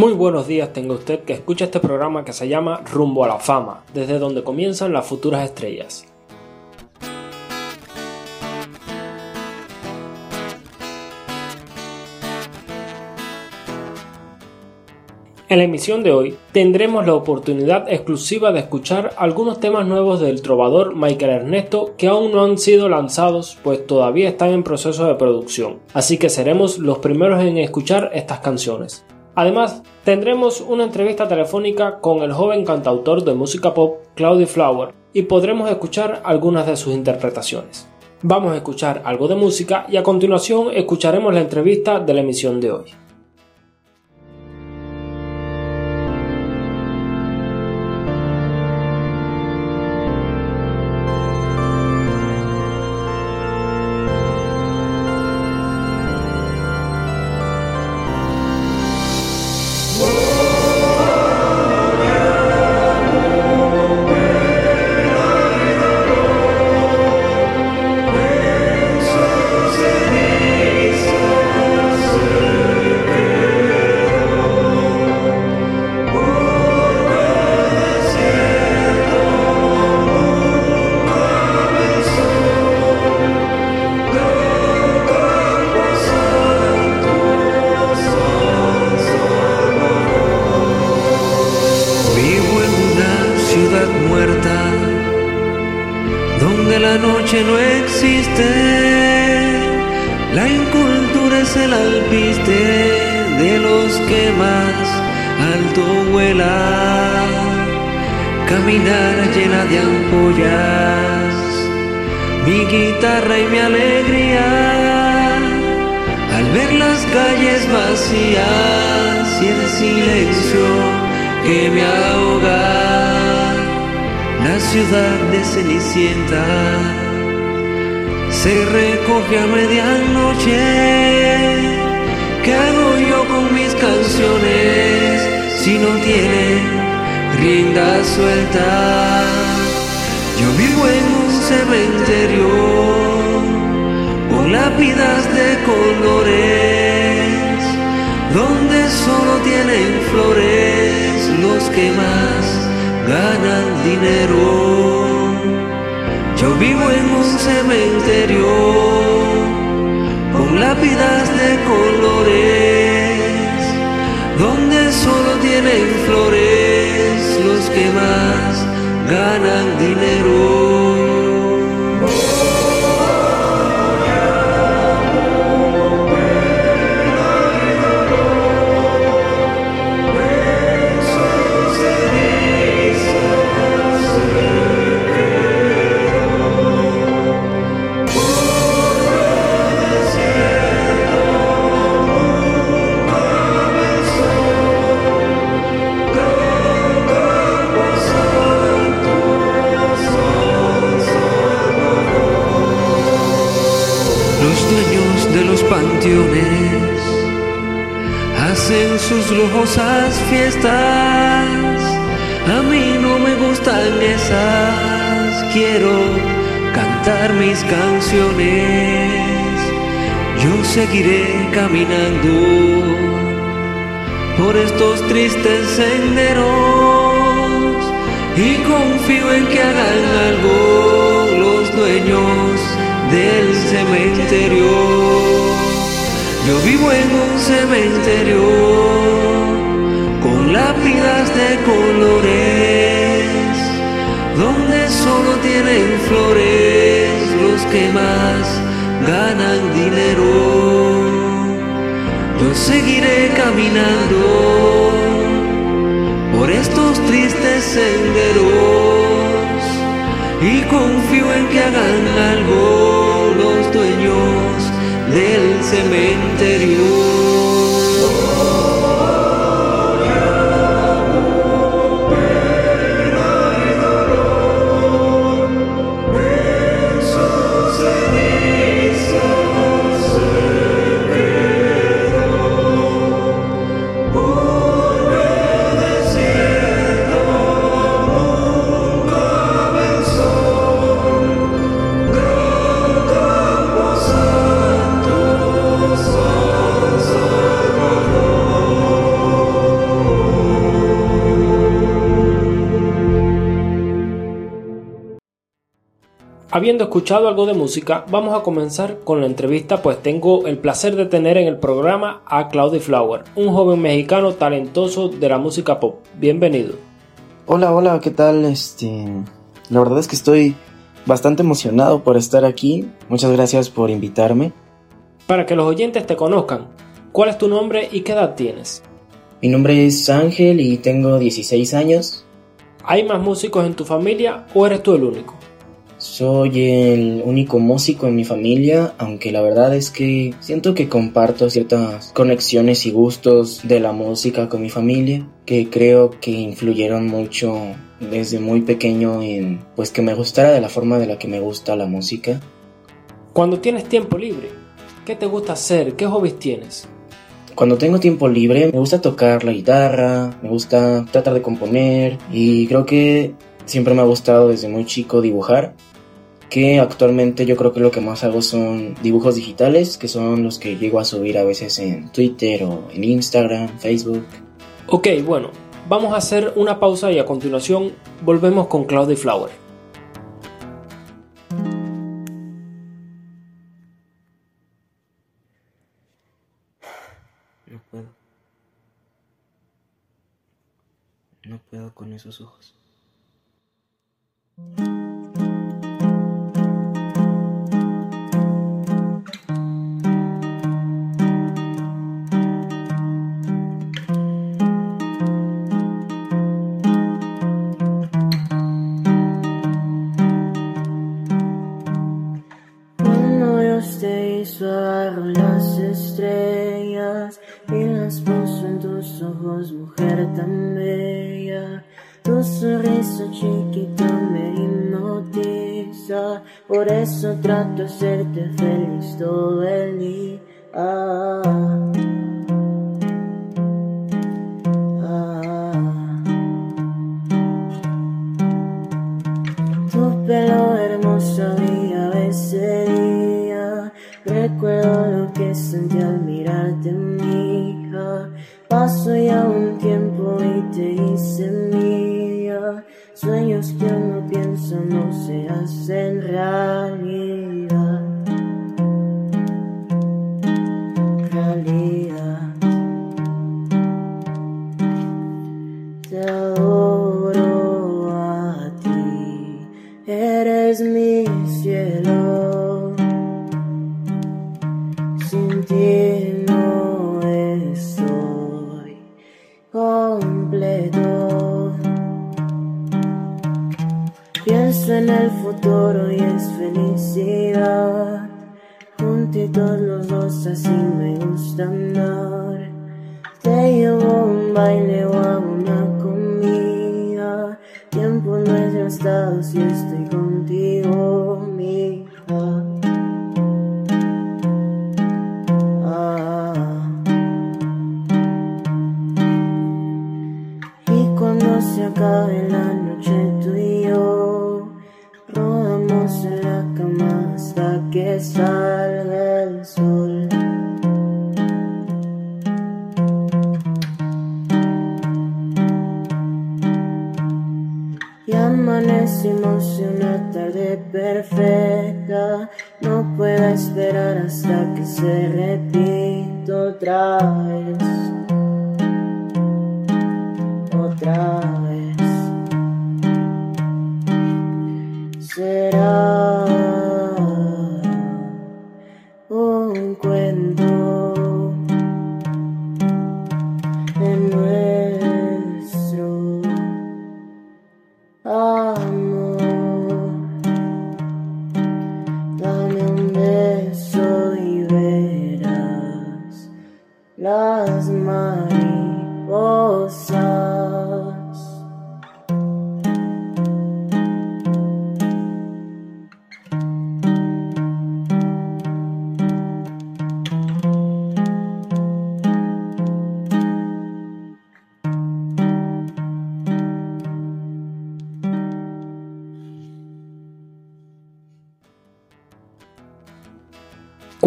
Muy buenos días tenga usted que escucha este programa que se llama Rumbo a la Fama, desde donde comienzan las futuras estrellas. En la emisión de hoy tendremos la oportunidad exclusiva de escuchar algunos temas nuevos del trovador Michael Ernesto que aún no han sido lanzados pues todavía están en proceso de producción, así que seremos los primeros en escuchar estas canciones. Además, tendremos una entrevista telefónica con el joven cantautor de música pop Claudio Flower y podremos escuchar algunas de sus interpretaciones. Vamos a escuchar algo de música y a continuación escucharemos la entrevista de la emisión de hoy. alto vuela, caminar llena de ampollas, mi guitarra y mi alegría, al ver las calles vacías y el silencio que me ahoga, la ciudad de Cenicienta se recoge a medianoche. ¿Qué hago yo con mis canciones? si no tiene rienda suelta. Yo vivo en un cementerio con lápidas de colores, donde solo tienen flores los que más ganan dinero. Yo vivo en un cementerio con lápidas de colores tienen flores los que más ganan dinero. yo seguiré caminando por estos tristes senderos y confío en que hagan algo los dueños del cementerio. Yo vivo en un cementerio con lápidas de colores donde solo tienen flores los que más ganan dinero. Yo seguiré caminando por estos tristes senderos y confío en que hagan algo los dueños del cementerio. Habiendo escuchado algo de música, vamos a comenzar con la entrevista, pues tengo el placer de tener en el programa a Claudio Flower, un joven mexicano talentoso de la música pop. Bienvenido. Hola, hola, ¿qué tal? Este, la verdad es que estoy bastante emocionado por estar aquí. Muchas gracias por invitarme. Para que los oyentes te conozcan, ¿cuál es tu nombre y qué edad tienes? Mi nombre es Ángel y tengo 16 años. ¿Hay más músicos en tu familia o eres tú el único? Soy el único músico en mi familia, aunque la verdad es que siento que comparto ciertas conexiones y gustos de la música con mi familia, que creo que influyeron mucho desde muy pequeño en pues que me gustara de la forma de la que me gusta la música. Cuando tienes tiempo libre, ¿qué te gusta hacer? ¿Qué hobbies tienes? Cuando tengo tiempo libre me gusta tocar la guitarra, me gusta tratar de componer y creo que siempre me ha gustado desde muy chico dibujar que actualmente yo creo que lo que más hago son dibujos digitales, que son los que llego a subir a veces en Twitter o en Instagram, Facebook. Ok, bueno, vamos a hacer una pausa y a continuación volvemos con Cloudy Flower. No puedo. No puedo con esos ojos. De hacerte feliz todo el día. Ah, Tu pelo hermoso brilla ese día. Recuerdo lo que sentí al mirarte, mi hija. Paso ya un tiempo y te hice mía. Sueños que uno piensa no se hacen realidad.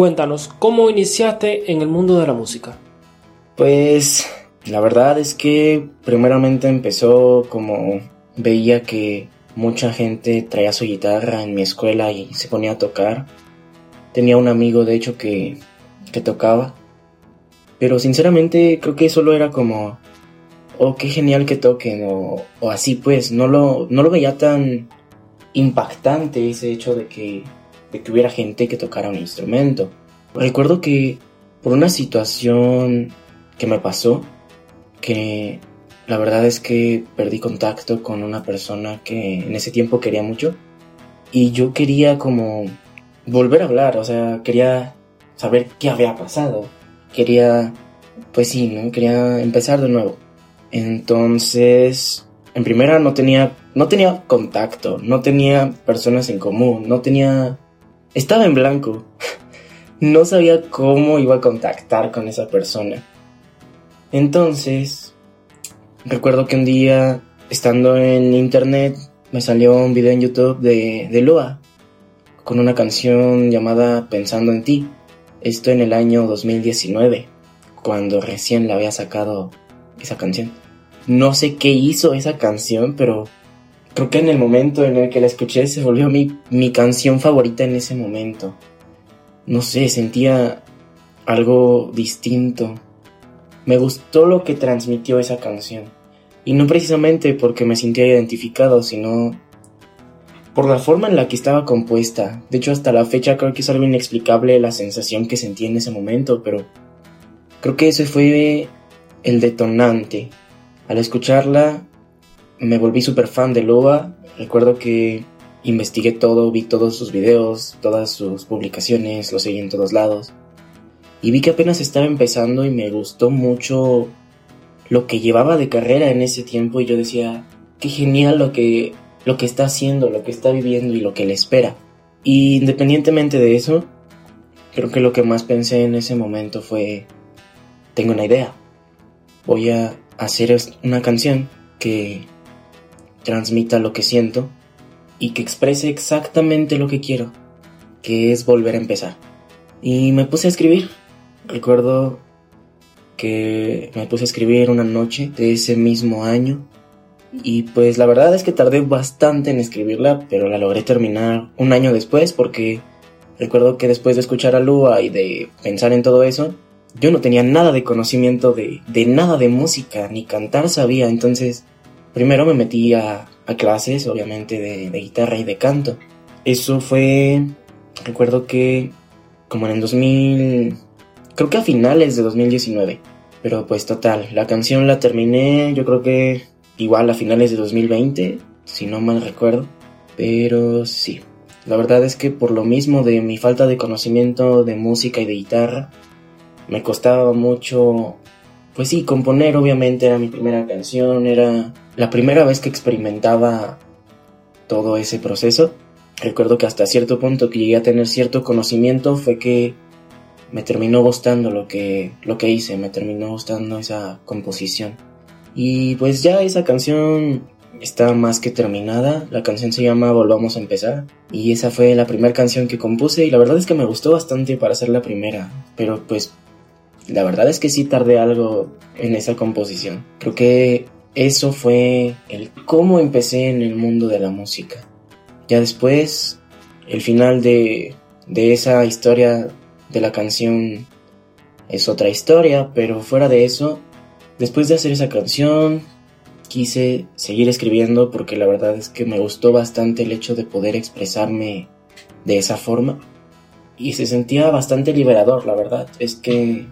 Cuéntanos, ¿cómo iniciaste en el mundo de la música? Pues la verdad es que primeramente empezó como veía que mucha gente traía su guitarra en mi escuela y se ponía a tocar. Tenía un amigo, de hecho, que, que tocaba. Pero sinceramente creo que solo era como, oh, qué genial que toquen, o, o así pues, no lo, no lo veía tan impactante ese hecho de que, de que hubiera gente que tocara un instrumento. Recuerdo que por una situación que me pasó, que la verdad es que perdí contacto con una persona que en ese tiempo quería mucho y yo quería como volver a hablar, o sea, quería saber qué había pasado. Quería, pues sí, ¿no? Quería empezar de nuevo. Entonces, en primera no tenía no tenía contacto, no tenía personas en común, no tenía estaba en blanco. no sabía cómo iba a contactar con esa persona. Entonces, recuerdo que un día, estando en internet, me salió un video en YouTube de, de Lua, con una canción llamada Pensando en ti. Esto en el año 2019, cuando recién la había sacado esa canción. No sé qué hizo esa canción, pero creo que en el momento en el que la escuché se volvió mi, mi canción favorita en ese momento no sé, sentía algo distinto. Me gustó lo que transmitió esa canción. Y no precisamente porque me sentía identificado, sino por la forma en la que estaba compuesta. De hecho, hasta la fecha creo que es algo inexplicable la sensación que sentí en ese momento, pero creo que ese fue el detonante. Al escucharla, me volví súper fan de Loa. Recuerdo que investigué todo, vi todos sus videos, todas sus publicaciones, lo seguí en todos lados. Y vi que apenas estaba empezando y me gustó mucho lo que llevaba de carrera en ese tiempo y yo decía, qué genial lo que, lo que está haciendo, lo que está viviendo y lo que le espera. Y independientemente de eso, creo que lo que más pensé en ese momento fue, tengo una idea. Voy a hacer una canción que transmita lo que siento y que exprese exactamente lo que quiero, que es volver a empezar. Y me puse a escribir. Recuerdo que me puse a escribir una noche de ese mismo año y pues la verdad es que tardé bastante en escribirla, pero la logré terminar un año después porque recuerdo que después de escuchar a Lua y de pensar en todo eso, yo no tenía nada de conocimiento de, de nada de música, ni cantar sabía, entonces primero me metí a, clases, obviamente, de, guitarra y de canto. Eso fue, recuerdo que como en el 2000, creo que a finales de 2019. Pero pues total, la canción la terminé, yo creo que igual a finales de 2020, si no mal recuerdo. Pero sí, la verdad es que por lo mismo de mi falta de conocimiento de música y de guitarra, me costaba mucho, pues sí, componer obviamente era mi primera canción, era la primera vez que experimentaba todo ese proceso, recuerdo que hasta cierto punto que llegué a tener cierto conocimiento fue que me terminó gustando lo que, lo que hice, me terminó gustando esa composición. Y pues ya esa canción está más que terminada, la canción se llama Volvamos a empezar y esa fue la primera canción que compuse y la verdad es que me gustó bastante para ser la primera, pero pues la verdad es que sí tardé algo en esa composición. Creo que eso fue el cómo empecé en el mundo de la música. Ya después, el final de, de esa historia de la canción es otra historia, pero fuera de eso, después de hacer esa canción, quise seguir escribiendo porque la verdad es que me gustó bastante el hecho de poder expresarme de esa forma y se sentía bastante liberador, la verdad. Es que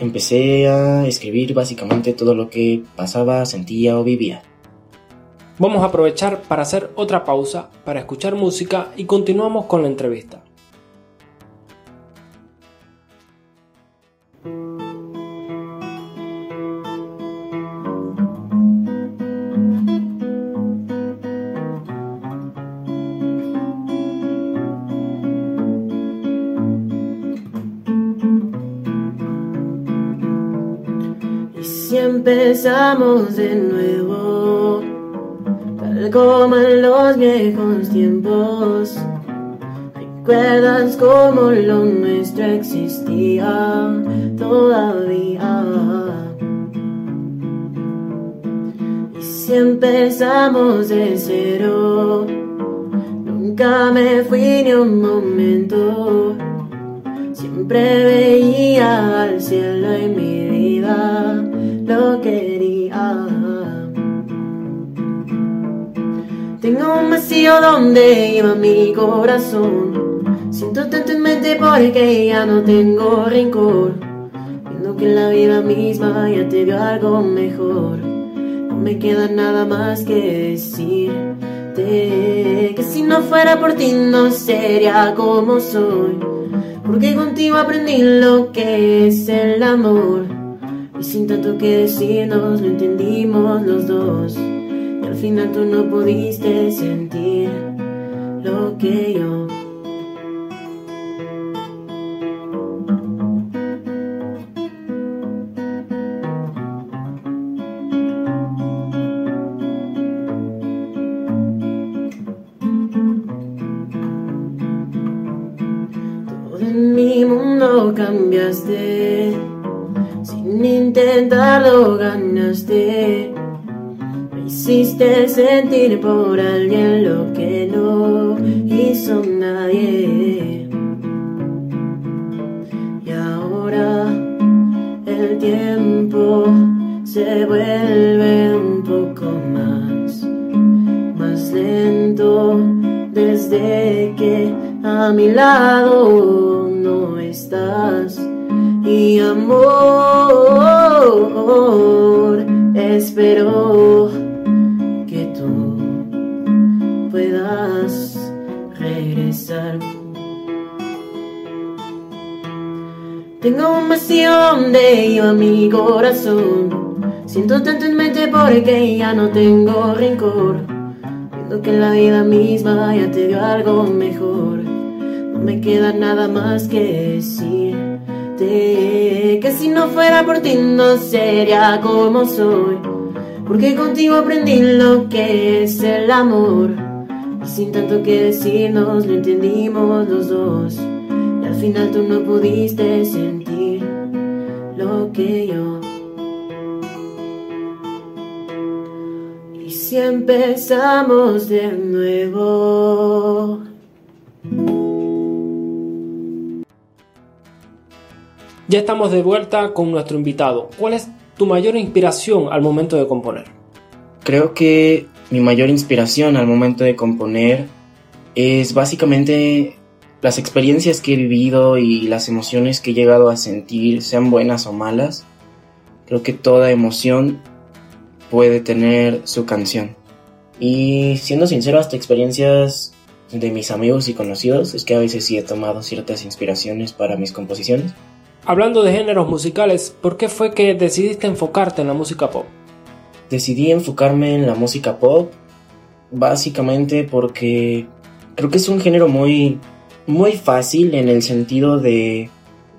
empecé a escribir básicamente todo lo que pasaba, sentía o vivía. Vamos a aprovechar para hacer otra pausa, para escuchar música y continuamos con la entrevista. Empezamos de nuevo, tal como en los viejos tiempos. ¿Recuerdas cómo lo nuestro existía todavía? Y si empezamos de cero? Nunca me fui ni un momento. Siempre veía al cielo en mi vida, lo quería. Tengo un vacío donde iba mi corazón. Siento tanto en mente porque ya no tengo rencor. Viendo que la vida misma ya te dio algo mejor. No me queda nada más que decirte que si no fuera por ti no sería como soy. Porque contigo aprendí lo que es el amor. Y sin tanto que decirnos lo entendimos los dos. Y al final tú no pudiste sentir lo que yo. En mi mundo cambiaste. Intentarlo ganaste. Me hiciste sentir por alguien lo que no hizo nadie. Y ahora el tiempo se vuelve un poco más, más lento desde que a mi lado no estás. Y amor, espero que tú puedas regresar. Tengo un vacío donde iba mi corazón. Siento tanto en mente porque ya no tengo rencor. Viendo que la vida misma ya te dio algo mejor. No me queda nada más que que si no fuera por ti no sería como soy. Porque contigo aprendí lo que es el amor. Y sin tanto que decirnos lo entendimos los dos. Y al final tú no pudiste sentir lo que yo. Y si empezamos de nuevo. Ya estamos de vuelta con nuestro invitado. ¿Cuál es tu mayor inspiración al momento de componer? Creo que mi mayor inspiración al momento de componer es básicamente las experiencias que he vivido y las emociones que he llegado a sentir, sean buenas o malas. Creo que toda emoción puede tener su canción. Y siendo sincero, hasta experiencias de mis amigos y conocidos, es que a veces sí he tomado ciertas inspiraciones para mis composiciones. Hablando de géneros musicales, ¿por qué fue que decidiste enfocarte en la música pop? Decidí enfocarme en la música pop básicamente porque creo que es un género muy muy fácil en el sentido de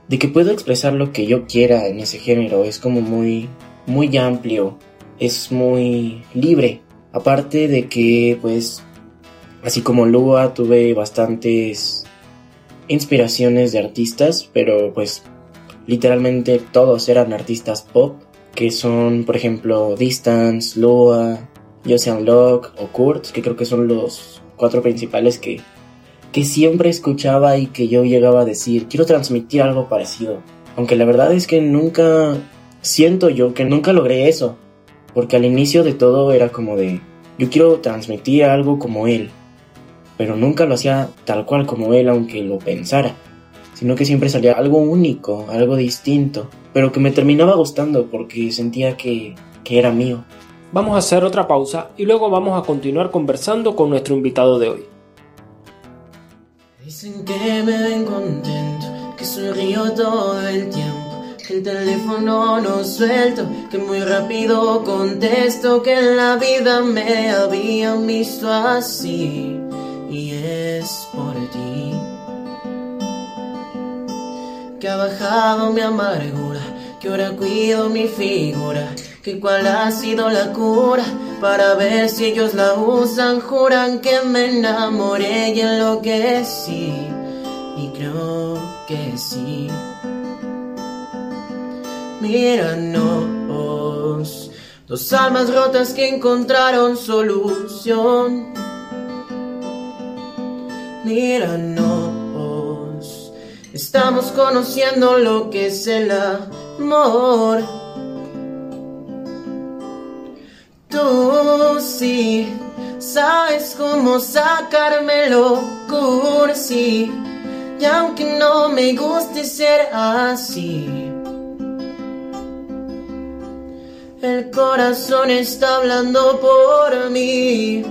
de que puedo expresar lo que yo quiera en ese género, es como muy muy amplio, es muy libre. Aparte de que pues así como Lua tuve bastantes inspiraciones de artistas, pero pues literalmente todos eran artistas pop, que son, por ejemplo, Distance, Lua, Joseon Locke o Kurt, que creo que son los cuatro principales que, que siempre escuchaba y que yo llegaba a decir, quiero transmitir algo parecido. Aunque la verdad es que nunca, siento yo que nunca logré eso, porque al inicio de todo era como de, yo quiero transmitir algo como él, pero nunca lo hacía tal cual como él, aunque lo pensara sino que siempre salía algo único, algo distinto, pero que me terminaba gustando porque sentía que, que era mío. Vamos a hacer otra pausa y luego vamos a continuar conversando con nuestro invitado de hoy. Dicen que me ven contento, que sonrío todo el tiempo, que el teléfono no suelto, que muy rápido contesto, que en la vida me habían visto así, y es por ti. Que ha bajado mi amargura, que ahora cuido mi figura, que cuál ha sido la cura, para ver si ellos la usan, juran que me enamoré y enloquecí, y creo que sí. Míranos, Dos almas rotas que encontraron solución. Míranos, estamos conociendo lo que es el amor. Tú sí sabes cómo sacármelo cursi. Y aunque no me guste ser así, el corazón está hablando por mí.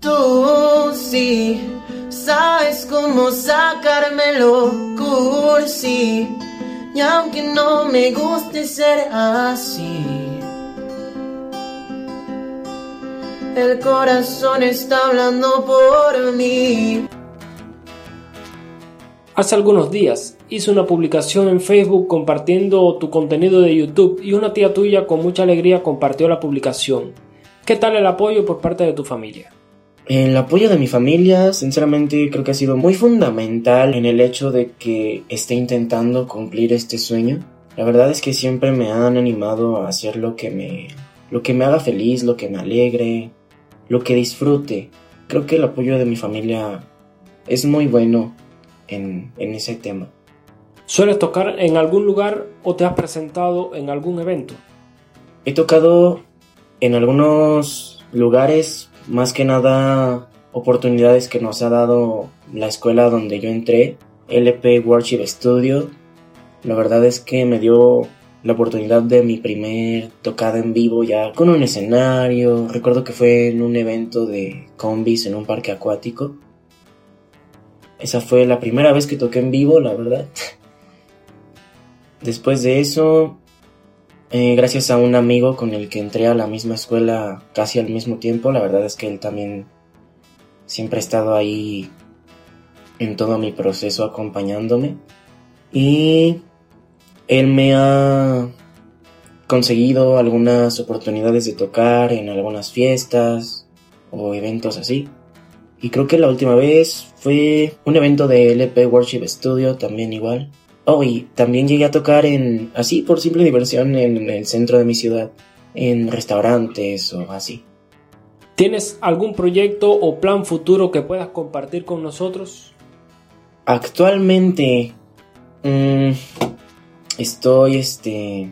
Tú sí sabes cómo sacármelo cursi. Y aunque no me guste ser así, el corazón está hablando por mí. Hace algunos días hice una publicación en Facebook compartiendo tu contenido de YouTube y una tía tuya con mucha alegría compartió la publicación. ¿Qué tal el apoyo por parte de tu familia? El apoyo de mi familia, sinceramente, creo que ha sido muy fundamental en el hecho de que esté intentando cumplir este sueño. La verdad es que siempre me han animado a hacer lo que me, lo que me haga feliz, lo que me alegre, lo que disfrute. Creo que el apoyo de mi familia es muy bueno en, en ese tema. ¿Sueles tocar en algún lugar o te has presentado en algún evento? He tocado en algunos lugares más que nada oportunidades que nos ha dado la escuela donde yo entré, LP Worship Studio. La verdad es que me dio la oportunidad de mi primer tocada en vivo ya con un escenario. Recuerdo que fue en un evento de combis en un parque acuático. Esa fue la primera vez que toqué en vivo, la verdad. Después de eso, eh, gracias a un amigo con el que entré a la misma escuela casi al mismo tiempo, la verdad es que él también siempre ha estado ahí en todo mi proceso acompañándome. Y él me ha conseguido algunas oportunidades de tocar en algunas fiestas o eventos así. Y creo que la última vez fue un evento de LP Worship Studio, también igual. Oh, y también llegué a tocar en, así por simple diversión, en el centro de mi ciudad, en restaurantes o así. ¿Tienes algún proyecto o plan futuro que puedas compartir con nosotros? Actualmente mmm, estoy este,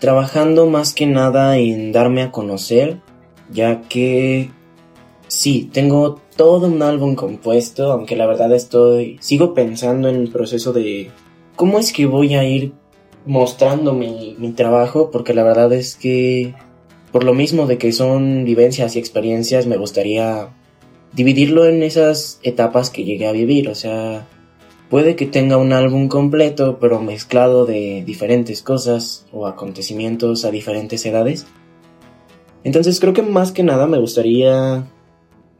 trabajando más que nada en darme a conocer, ya que sí, tengo todo un álbum compuesto, aunque la verdad estoy, sigo pensando en el proceso de cómo es que voy a ir mostrando mi, mi trabajo, porque la verdad es que por lo mismo de que son vivencias y experiencias, me gustaría dividirlo en esas etapas que llegué a vivir, o sea, puede que tenga un álbum completo, pero mezclado de diferentes cosas o acontecimientos a diferentes edades. Entonces creo que más que nada me gustaría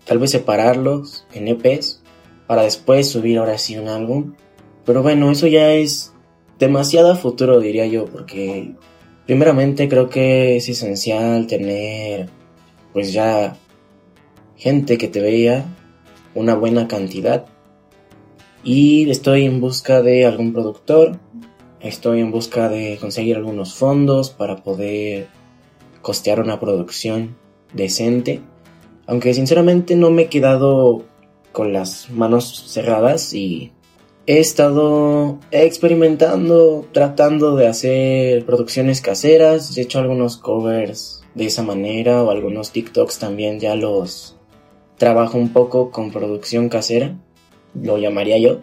tal vez separarlos en EPs para después subir ahora sí un álbum pero bueno, eso ya es demasiado futuro, diría yo, porque primeramente creo que es esencial tener pues ya gente que te vea una buena cantidad. Y estoy en busca de algún productor, estoy en busca de conseguir algunos fondos para poder costear una producción decente. Aunque sinceramente no me he quedado con las manos cerradas y he estado experimentando, tratando de hacer producciones caseras, he hecho algunos covers de esa manera o algunos TikToks también ya los trabajo un poco con producción casera, lo llamaría yo.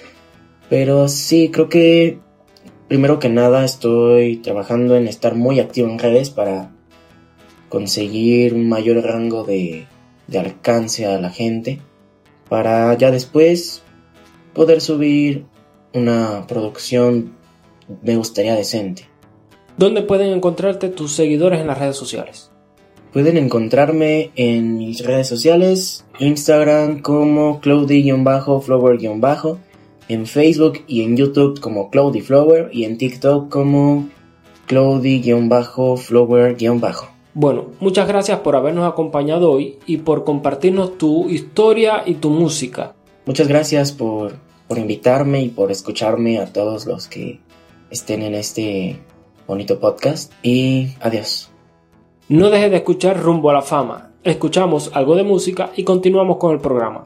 Pero sí, creo que primero que nada estoy trabajando en estar muy activo en redes para conseguir un mayor rango de, de alcance a la gente, para ya después poder subir una producción me gustaría decente. ¿Dónde pueden encontrarte tus seguidores en las redes sociales? Pueden encontrarme en mis redes sociales, Instagram como Cloudy-Flower- en Facebook y en YouTube como Cloudy Flower y en TikTok como Cloudy-Flower- Bueno, muchas gracias por habernos acompañado hoy y por compartirnos tu historia y tu música. Muchas gracias por, por invitarme y por escucharme a todos los que estén en este bonito podcast y adiós. No dejes de escuchar Rumbo a la Fama. Escuchamos algo de música y continuamos con el programa.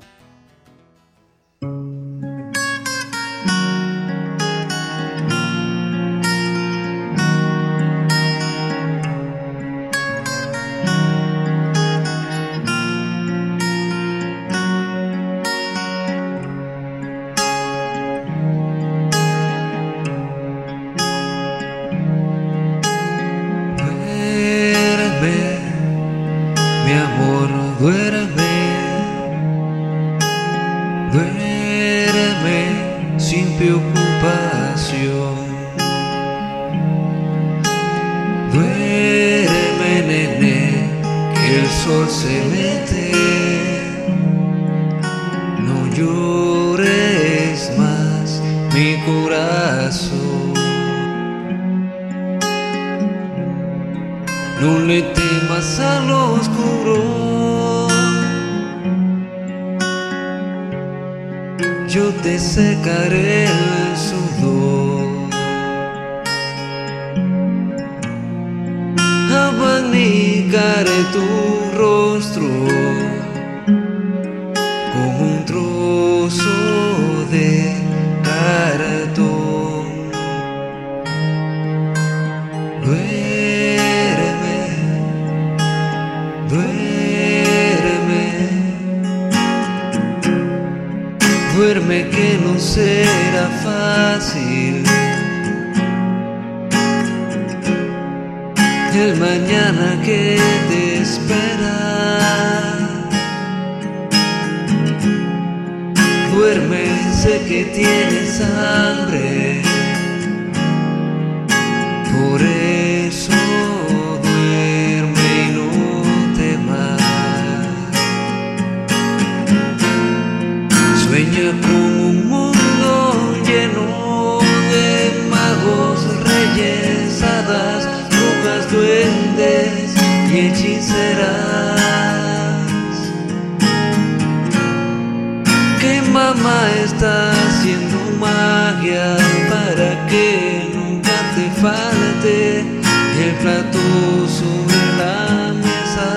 sol se mete, no llores más mi corazón. No le temas a lo oscuro. Yo te secaré el sol. duerme que no será fácil. El mañana que te espera. Duerme, sé que tienes hambre. está haciendo magia para que nunca te falte el plato sobre la mesa.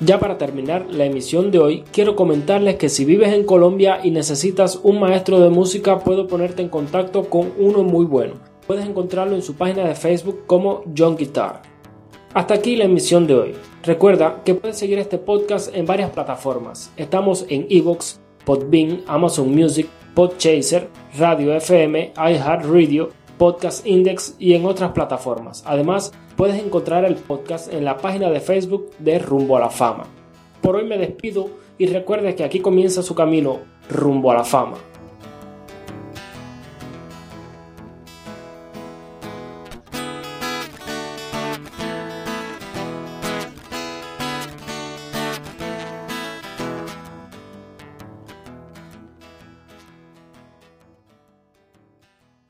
Ya para terminar la emisión de hoy, quiero comentarles que si vives en Colombia y necesitas un maestro de música, puedo ponerte en contacto con uno muy bueno. Puedes encontrarlo en su página de Facebook como John Guitar. Hasta aquí la emisión de hoy. Recuerda que puedes seguir este podcast en varias plataformas. Estamos en Evox, Podbean, Amazon Music, Podchaser, Radio FM, iHeartRadio, Podcast Index y en otras plataformas. Además, puedes encontrar el podcast en la página de Facebook de Rumbo a la Fama. Por hoy me despido y recuerde que aquí comienza su camino rumbo a la fama.